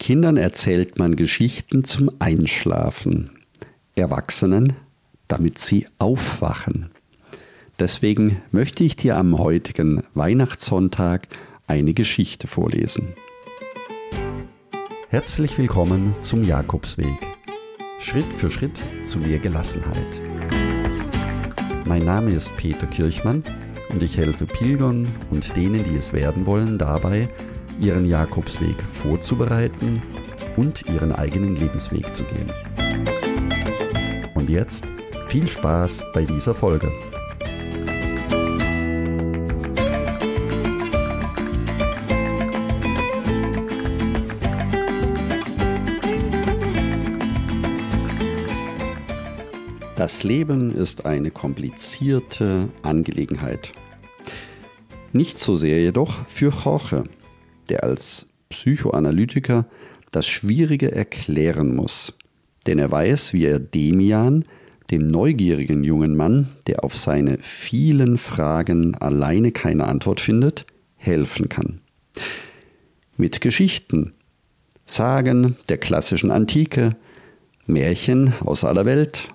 Kindern erzählt man Geschichten zum Einschlafen, Erwachsenen, damit sie aufwachen. Deswegen möchte ich dir am heutigen Weihnachtssonntag eine Geschichte vorlesen. Herzlich willkommen zum Jakobsweg. Schritt für Schritt zu mehr Gelassenheit. Mein Name ist Peter Kirchmann und ich helfe Pilgern und denen, die es werden wollen, dabei, ihren Jakobsweg vorzubereiten und ihren eigenen Lebensweg zu gehen. Und jetzt viel Spaß bei dieser Folge. Das Leben ist eine komplizierte Angelegenheit. Nicht so sehr jedoch für Jorge, der als Psychoanalytiker das Schwierige erklären muss. Denn er weiß, wie er Demian, dem neugierigen jungen Mann, der auf seine vielen Fragen alleine keine Antwort findet, helfen kann. Mit Geschichten, Sagen der klassischen Antike, Märchen aus aller Welt,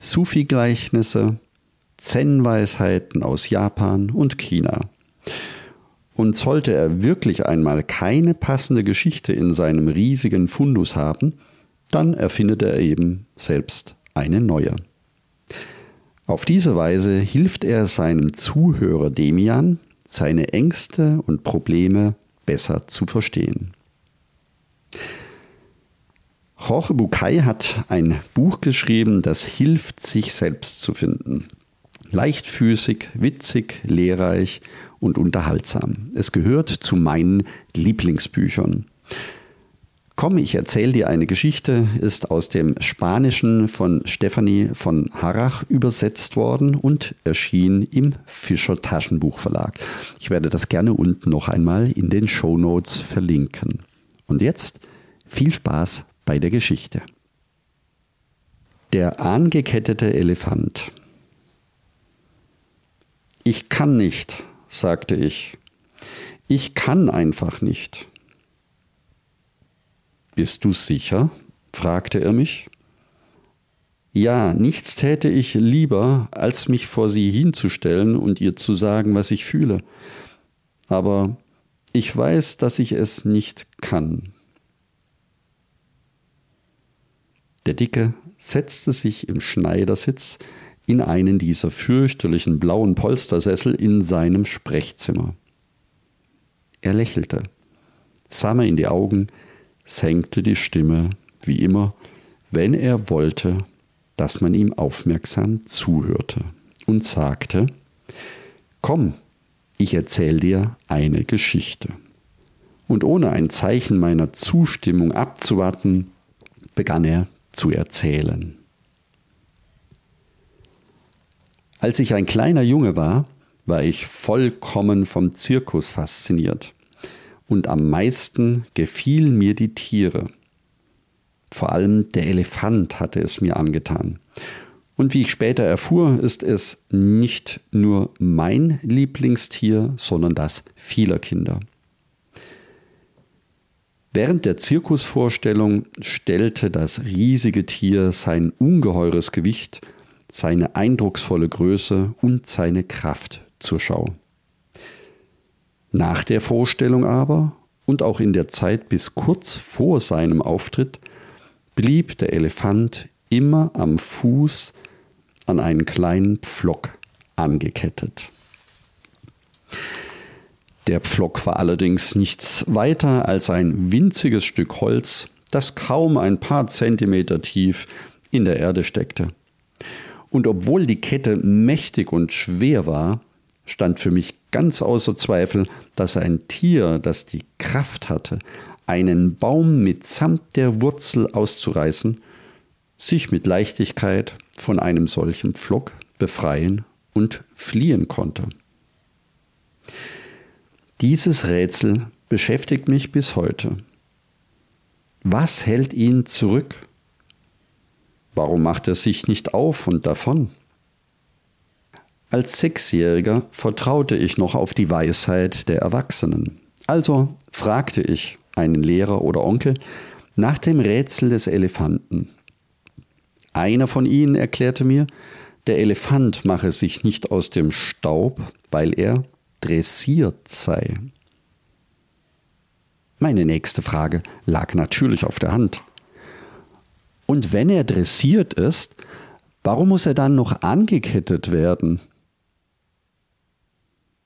Sufi-Gleichnisse, Zen-Weisheiten aus Japan und China. Und sollte er wirklich einmal keine passende Geschichte in seinem riesigen Fundus haben, dann erfindet er eben selbst eine neue. Auf diese Weise hilft er seinem Zuhörer Demian, seine Ängste und Probleme besser zu verstehen. Jorge Bucay hat ein Buch geschrieben, das hilft, sich selbst zu finden. Leichtfüßig, witzig, lehrreich und unterhaltsam. Es gehört zu meinen Lieblingsbüchern. Komm, ich erzähle dir eine Geschichte, ist aus dem Spanischen von Stefanie von Harrach übersetzt worden und erschien im Fischer Taschenbuchverlag. Ich werde das gerne unten noch einmal in den Show Notes verlinken. Und jetzt viel Spaß bei der Geschichte. Der angekettete Elefant. Ich kann nicht, sagte ich. Ich kann einfach nicht. Bist du sicher? fragte er mich. Ja, nichts täte ich lieber, als mich vor sie hinzustellen und ihr zu sagen, was ich fühle. Aber ich weiß, dass ich es nicht kann. Der Dicke setzte sich im Schneidersitz in einen dieser fürchterlichen blauen Polstersessel in seinem Sprechzimmer. Er lächelte, sah mir in die Augen, senkte die Stimme, wie immer, wenn er wollte, dass man ihm aufmerksam zuhörte, und sagte, Komm, ich erzähl dir eine Geschichte. Und ohne ein Zeichen meiner Zustimmung abzuwarten, begann er zu erzählen. Als ich ein kleiner Junge war, war ich vollkommen vom Zirkus fasziniert. Und am meisten gefielen mir die Tiere. Vor allem der Elefant hatte es mir angetan. Und wie ich später erfuhr, ist es nicht nur mein Lieblingstier, sondern das vieler Kinder. Während der Zirkusvorstellung stellte das riesige Tier sein ungeheures Gewicht seine eindrucksvolle Größe und seine Kraft zur Schau. Nach der Vorstellung aber und auch in der Zeit bis kurz vor seinem Auftritt blieb der Elefant immer am Fuß an einen kleinen Pflock angekettet. Der Pflock war allerdings nichts weiter als ein winziges Stück Holz, das kaum ein paar Zentimeter tief in der Erde steckte. Und obwohl die Kette mächtig und schwer war, stand für mich ganz außer Zweifel, dass ein Tier, das die Kraft hatte, einen Baum mitsamt der Wurzel auszureißen, sich mit Leichtigkeit von einem solchen Pflock befreien und fliehen konnte. Dieses Rätsel beschäftigt mich bis heute. Was hält ihn zurück? Warum macht er sich nicht auf und davon? Als Sechsjähriger vertraute ich noch auf die Weisheit der Erwachsenen. Also fragte ich einen Lehrer oder Onkel, nach dem Rätsel des Elefanten. Einer von ihnen erklärte mir, der Elefant mache sich nicht aus dem Staub, weil er dressiert sei. Meine nächste Frage lag natürlich auf der Hand. Und wenn er dressiert ist, warum muss er dann noch angekettet werden?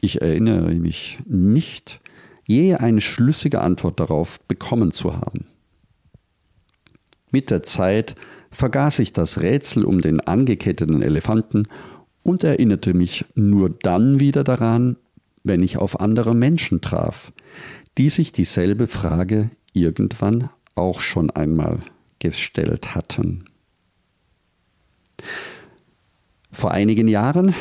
Ich erinnere mich nicht, je eine schlüssige Antwort darauf bekommen zu haben. Mit der Zeit vergaß ich das Rätsel um den angeketteten Elefanten und erinnerte mich nur dann wieder daran, wenn ich auf andere Menschen traf, die sich dieselbe Frage irgendwann auch schon einmal gestellt hatten. Vor einigen Jahren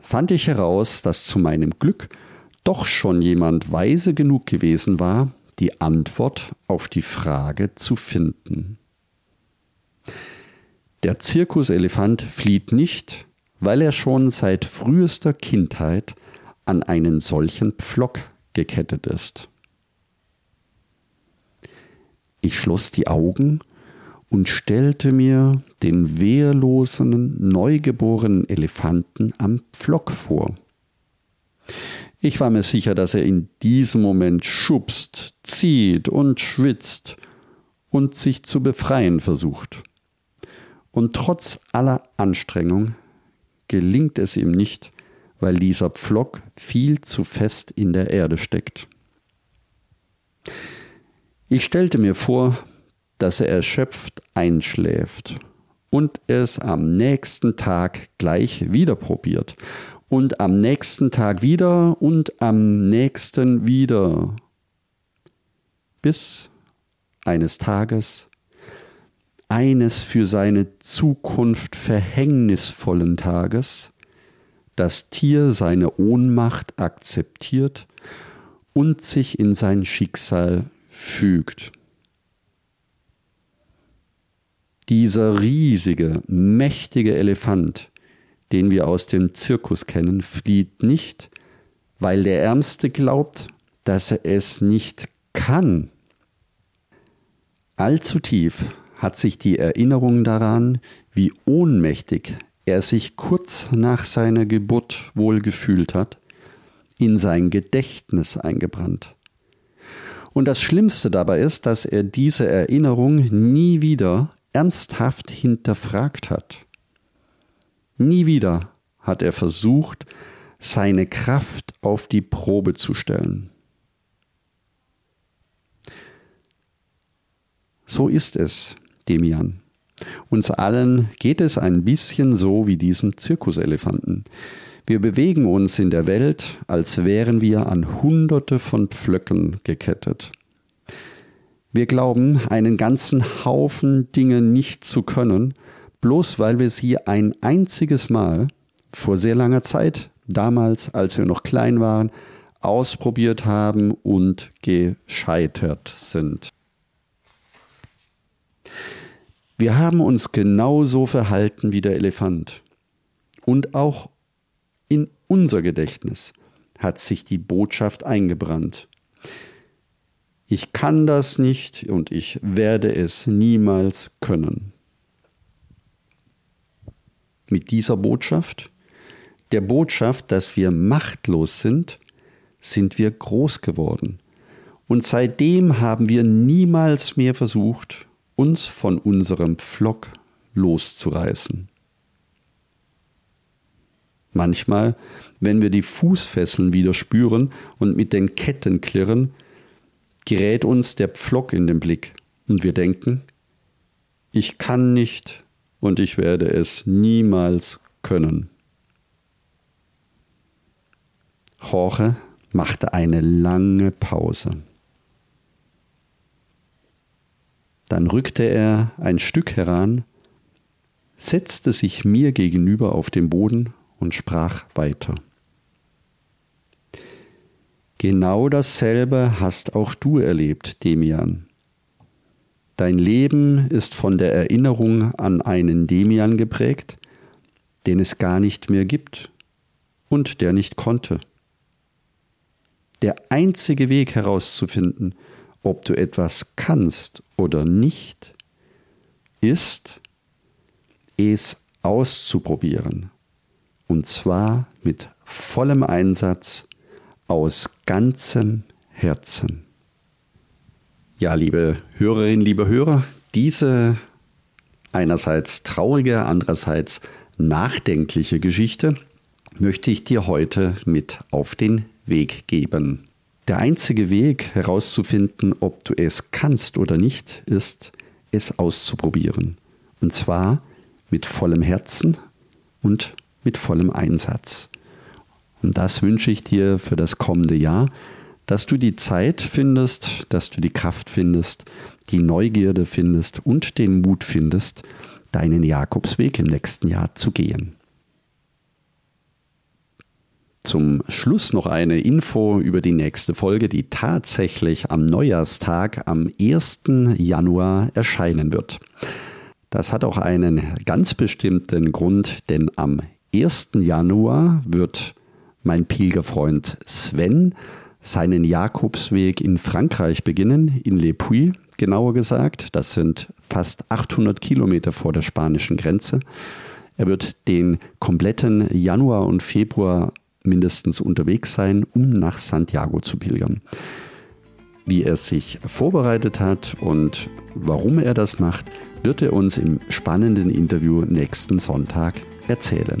fand ich heraus, dass zu meinem Glück doch schon jemand weise genug gewesen war, die Antwort auf die Frage zu finden. Der Zirkuselefant flieht nicht, weil er schon seit frühester Kindheit an einen solchen Pflock gekettet ist. Ich schloss die Augen und stellte mir den wehrlosen, neugeborenen Elefanten am Pflock vor. Ich war mir sicher, dass er in diesem Moment schubst, zieht und schwitzt und sich zu befreien versucht. Und trotz aller Anstrengung gelingt es ihm nicht, weil dieser Pflock viel zu fest in der Erde steckt. Ich stellte mir vor, dass er erschöpft einschläft und es am nächsten Tag gleich wieder probiert und am nächsten Tag wieder und am nächsten wieder, bis eines Tages eines für seine Zukunft verhängnisvollen Tages das Tier seine Ohnmacht akzeptiert und sich in sein Schicksal fügt. Dieser riesige, mächtige Elefant, den wir aus dem Zirkus kennen, flieht nicht, weil der Ärmste glaubt, dass er es nicht kann. Allzu tief hat sich die Erinnerung daran, wie ohnmächtig er sich kurz nach seiner Geburt wohl gefühlt hat, in sein Gedächtnis eingebrannt. Und das Schlimmste dabei ist, dass er diese Erinnerung nie wieder ernsthaft hinterfragt hat. Nie wieder hat er versucht, seine Kraft auf die Probe zu stellen. So ist es, Demian. Uns allen geht es ein bisschen so wie diesem Zirkuselefanten. Wir bewegen uns in der Welt, als wären wir an Hunderte von Pflöcken gekettet. Wir glauben, einen ganzen Haufen Dinge nicht zu können, bloß weil wir sie ein einziges Mal vor sehr langer Zeit, damals, als wir noch klein waren, ausprobiert haben und gescheitert sind. Wir haben uns genauso verhalten wie der Elefant. Und auch in unser Gedächtnis hat sich die Botschaft eingebrannt. Ich kann das nicht und ich werde es niemals können. Mit dieser Botschaft, der Botschaft, dass wir machtlos sind, sind wir groß geworden. Und seitdem haben wir niemals mehr versucht, uns von unserem Pflock loszureißen. Manchmal, wenn wir die Fußfesseln wieder spüren und mit den Ketten klirren, gerät uns der Pflock in den Blick und wir denken, ich kann nicht und ich werde es niemals können. Jorge machte eine lange Pause. Dann rückte er ein Stück heran, setzte sich mir gegenüber auf den Boden und sprach weiter. Genau dasselbe hast auch du erlebt, Demian. Dein Leben ist von der Erinnerung an einen Demian geprägt, den es gar nicht mehr gibt und der nicht konnte. Der einzige Weg herauszufinden, ob du etwas kannst oder nicht, ist, es auszuprobieren. Und zwar mit vollem Einsatz aus ganzem Herzen. Ja, liebe Hörerinnen, liebe Hörer, diese einerseits traurige, andererseits nachdenkliche Geschichte möchte ich dir heute mit auf den Weg geben. Der einzige Weg herauszufinden, ob du es kannst oder nicht, ist, es auszuprobieren. Und zwar mit vollem Herzen und mit vollem Einsatz. Das wünsche ich dir für das kommende Jahr, dass du die Zeit findest, dass du die Kraft findest, die Neugierde findest und den Mut findest, deinen Jakobsweg im nächsten Jahr zu gehen. Zum Schluss noch eine Info über die nächste Folge, die tatsächlich am Neujahrstag am 1. Januar erscheinen wird. Das hat auch einen ganz bestimmten Grund, denn am 1. Januar wird mein Pilgerfreund Sven seinen Jakobsweg in Frankreich beginnen, in Le Puy genauer gesagt. Das sind fast 800 Kilometer vor der spanischen Grenze. Er wird den kompletten Januar und Februar mindestens unterwegs sein, um nach Santiago zu pilgern. Wie er sich vorbereitet hat und warum er das macht, wird er uns im spannenden Interview nächsten Sonntag erzählen.